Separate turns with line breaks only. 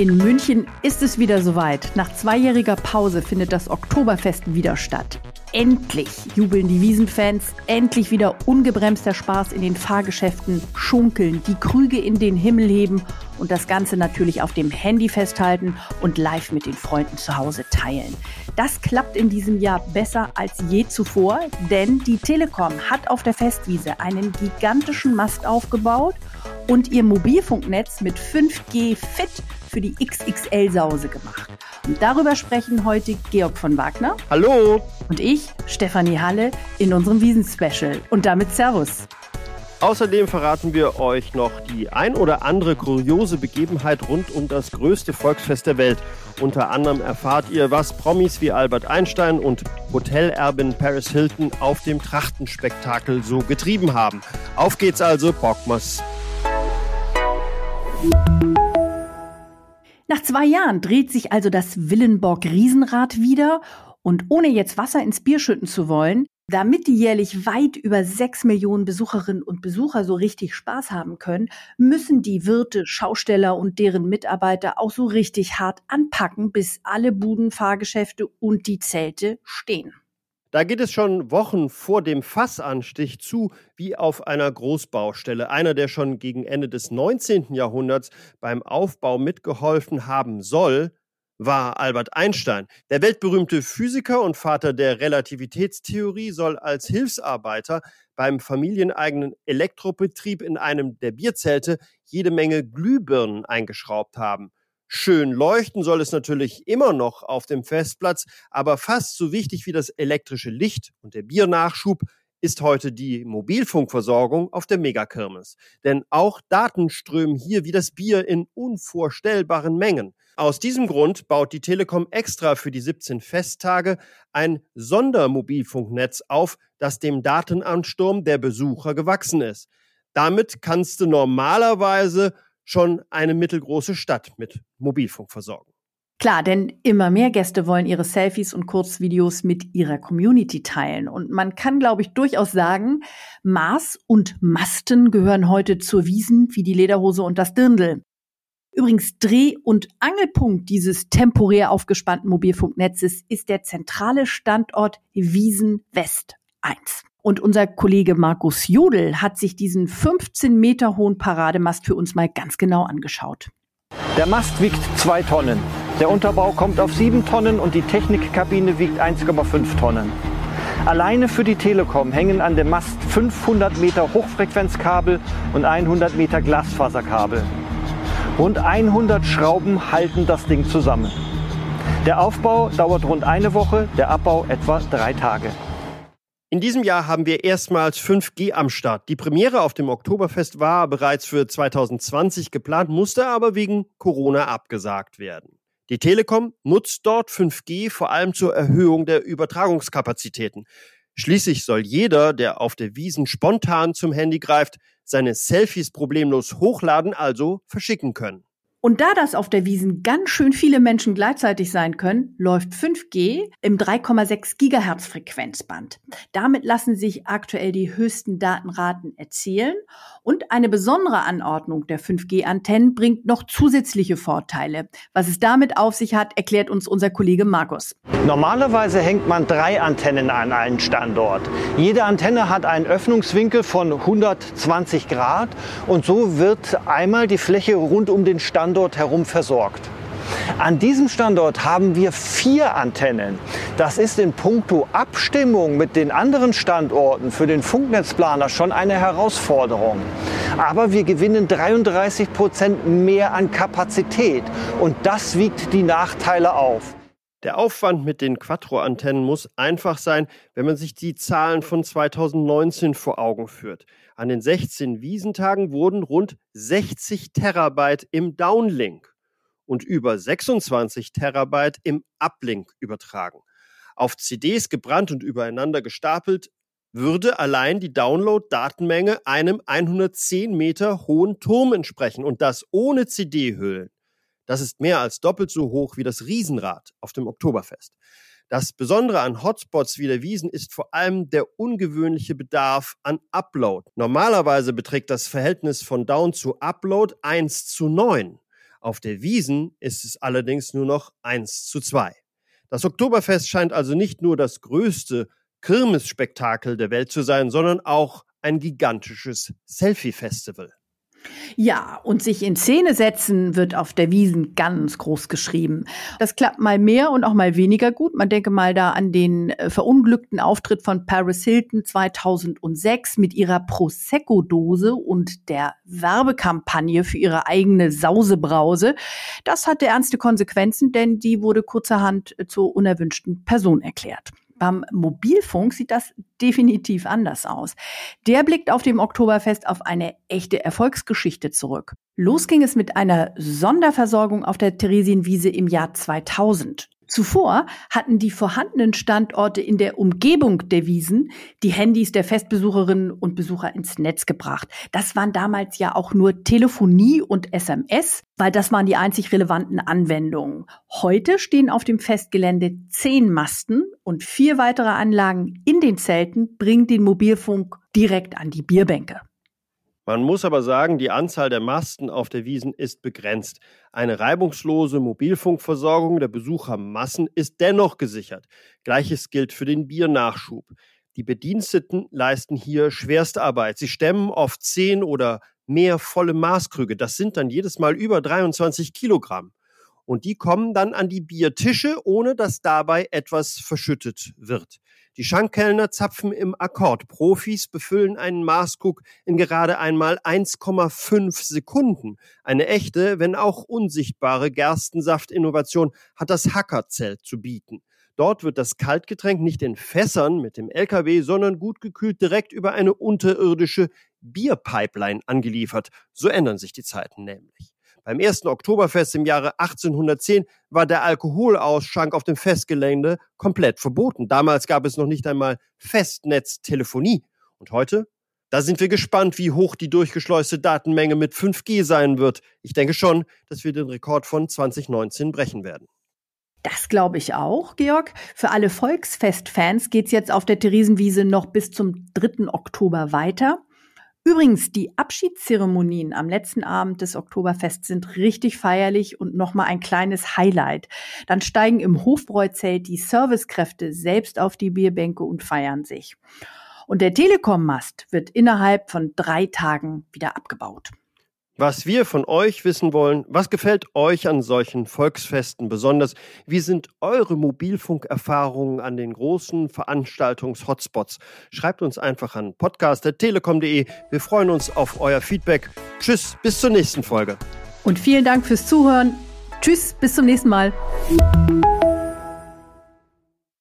In München ist es wieder soweit. Nach zweijähriger Pause findet das Oktoberfest wieder statt. Endlich jubeln die Wiesenfans, endlich wieder ungebremster Spaß in den Fahrgeschäften, schunkeln, die Krüge in den Himmel heben und das Ganze natürlich auf dem Handy festhalten und live mit den Freunden zu Hause teilen. Das klappt in diesem Jahr besser als je zuvor, denn die Telekom hat auf der Festwiese einen gigantischen Mast aufgebaut und ihr Mobilfunknetz mit 5G fit für die XXL-Sause gemacht. Und darüber sprechen heute Georg von Wagner.
Hallo.
Und ich, Stefanie Halle, in unserem Wiesen-Special. Und damit Servus.
Außerdem verraten wir euch noch die ein oder andere kuriose Begebenheit rund um das größte Volksfest der Welt. Unter anderem erfahrt ihr, was Promis wie Albert Einstein und Hotelerbin Paris Hilton auf dem Trachtenspektakel so getrieben haben. Auf geht's also, Bockmas.
Nach zwei Jahren dreht sich also das Willenborg Riesenrad wieder und ohne jetzt Wasser ins Bier schütten zu wollen, damit die jährlich weit über sechs Millionen Besucherinnen und Besucher so richtig Spaß haben können, müssen die Wirte, Schausteller und deren Mitarbeiter auch so richtig hart anpacken, bis alle Buden, Fahrgeschäfte und die Zelte stehen.
Da geht es schon Wochen vor dem Fassanstich zu, wie auf einer Großbaustelle. Einer, der schon gegen Ende des 19. Jahrhunderts beim Aufbau mitgeholfen haben soll, war Albert Einstein. Der weltberühmte Physiker und Vater der Relativitätstheorie soll als Hilfsarbeiter beim familieneigenen Elektrobetrieb in einem der Bierzelte jede Menge Glühbirnen eingeschraubt haben. Schön leuchten soll es natürlich immer noch auf dem Festplatz, aber fast so wichtig wie das elektrische Licht und der Biernachschub ist heute die Mobilfunkversorgung auf der Megakirmes. Denn auch Daten strömen hier wie das Bier in unvorstellbaren Mengen. Aus diesem Grund baut die Telekom extra für die 17 Festtage ein Sondermobilfunknetz auf, das dem Datenansturm der Besucher gewachsen ist. Damit kannst du normalerweise schon eine mittelgroße Stadt mit Mobilfunk versorgen.
Klar, denn immer mehr Gäste wollen ihre Selfies und Kurzvideos mit ihrer Community teilen. Und man kann, glaube ich, durchaus sagen, Maß und Masten gehören heute zur Wiesen wie die Lederhose und das Dirndl. Übrigens, Dreh- und Angelpunkt dieses temporär aufgespannten Mobilfunknetzes ist der zentrale Standort Wiesen West 1. Und unser Kollege Markus Jodel hat sich diesen 15 Meter hohen Parademast für uns mal ganz genau angeschaut.
Der Mast wiegt zwei Tonnen. Der Unterbau kommt auf sieben Tonnen und die Technikkabine wiegt 1,5 Tonnen. Alleine für die Telekom hängen an dem Mast 500 Meter Hochfrequenzkabel und 100 Meter Glasfaserkabel. Rund 100 Schrauben halten das Ding zusammen. Der Aufbau dauert rund eine Woche, der Abbau etwa drei Tage.
In diesem Jahr haben wir erstmals 5G am Start. Die Premiere auf dem Oktoberfest war bereits für 2020 geplant, musste aber wegen Corona abgesagt werden. Die Telekom nutzt dort 5G vor allem zur Erhöhung der Übertragungskapazitäten. Schließlich soll jeder, der auf der Wiesen spontan zum Handy greift, seine Selfies problemlos hochladen, also verschicken können.
Und da das auf der Wiesen ganz schön viele Menschen gleichzeitig sein können, läuft 5G im 3,6 Gigahertz Frequenzband. Damit lassen sich aktuell die höchsten Datenraten erzielen und eine besondere Anordnung der 5G-Antennen bringt noch zusätzliche Vorteile. Was es damit auf sich hat, erklärt uns unser Kollege Markus.
Normalerweise hängt man drei Antennen an einen Standort. Jede Antenne hat einen Öffnungswinkel von 120 Grad und so wird einmal die Fläche rund um den Standort Standort herum versorgt. An diesem Standort haben wir vier Antennen. Das ist in puncto Abstimmung mit den anderen Standorten für den Funknetzplaner schon eine Herausforderung. Aber wir gewinnen 33 Prozent mehr an Kapazität und das wiegt die Nachteile auf.
Der Aufwand mit den Quattro-Antennen muss einfach sein, wenn man sich die Zahlen von 2019 vor Augen führt. An den 16 Wiesentagen wurden rund 60 Terabyte im Downlink und über 26 Terabyte im Uplink übertragen. Auf CDs gebrannt und übereinander gestapelt würde allein die Download-Datenmenge einem 110 Meter hohen Turm entsprechen und das ohne CD-Hüllen. Das ist mehr als doppelt so hoch wie das Riesenrad auf dem Oktoberfest. Das Besondere an Hotspots wie der Wiesen ist vor allem der ungewöhnliche Bedarf an Upload. Normalerweise beträgt das Verhältnis von Down zu Upload 1 zu 9. Auf der Wiesen ist es allerdings nur noch 1 zu 2. Das Oktoberfest scheint also nicht nur das größte Kirmesspektakel der Welt zu sein, sondern auch ein gigantisches Selfie-Festival.
Ja, und sich in Szene setzen wird auf der Wiesen ganz groß geschrieben. Das klappt mal mehr und auch mal weniger gut. Man denke mal da an den äh, verunglückten Auftritt von Paris Hilton 2006 mit ihrer Prosecco-Dose und der Werbekampagne für ihre eigene Sausebrause. Das hatte ernste Konsequenzen, denn die wurde kurzerhand zur unerwünschten Person erklärt. Beim Mobilfunk sieht das definitiv anders aus. Der blickt auf dem Oktoberfest auf eine echte Erfolgsgeschichte zurück. Los ging es mit einer Sonderversorgung auf der Theresienwiese im Jahr 2000. Zuvor hatten die vorhandenen Standorte in der Umgebung der Wiesen die Handys der Festbesucherinnen und Besucher ins Netz gebracht. Das waren damals ja auch nur Telefonie und SMS, weil das waren die einzig relevanten Anwendungen. Heute stehen auf dem Festgelände zehn Masten und vier weitere Anlagen in den Zelten bringen den Mobilfunk direkt an die Bierbänke.
Man muss aber sagen, die Anzahl der Masten auf der Wiesen ist begrenzt. Eine reibungslose Mobilfunkversorgung der Besuchermassen ist dennoch gesichert. Gleiches gilt für den Biernachschub. Die Bediensteten leisten hier schwerste Arbeit. Sie stemmen oft zehn oder mehr volle Maßkrüge. Das sind dann jedes Mal über 23 Kilogramm. Und die kommen dann an die Biertische, ohne dass dabei etwas verschüttet wird. Die Schankkellner zapfen im Akkord. Profis befüllen einen Maßkrug in gerade einmal 1,5 Sekunden. Eine echte, wenn auch unsichtbare Gerstensaftinnovation hat das Hackerzelt zu bieten. Dort wird das Kaltgetränk nicht in Fässern mit dem LKW, sondern gut gekühlt direkt über eine unterirdische Bierpipeline angeliefert. So ändern sich die Zeiten nämlich. Beim ersten Oktoberfest im Jahre 1810 war der Alkoholausschank auf dem Festgelände komplett verboten. Damals gab es noch nicht einmal Festnetztelefonie. Und heute? Da sind wir gespannt, wie hoch die durchgeschleuste Datenmenge mit 5G sein wird. Ich denke schon, dass wir den Rekord von 2019 brechen werden.
Das glaube ich auch, Georg. Für alle Volksfestfans geht's jetzt auf der Theresienwiese noch bis zum 3. Oktober weiter. Übrigens, die Abschiedszeremonien am letzten Abend des Oktoberfests sind richtig feierlich und nochmal ein kleines Highlight. Dann steigen im Hofbräuzelt die Servicekräfte selbst auf die Bierbänke und feiern sich. Und der Telekom-Mast wird innerhalb von drei Tagen wieder abgebaut.
Was wir von euch wissen wollen, was gefällt euch an solchen Volksfesten besonders? Wie sind eure Mobilfunkerfahrungen an den großen Veranstaltungs-Hotspots? Schreibt uns einfach an podcast.telekom.de. Wir freuen uns auf euer Feedback. Tschüss, bis zur nächsten Folge.
Und vielen Dank fürs Zuhören. Tschüss, bis zum nächsten Mal.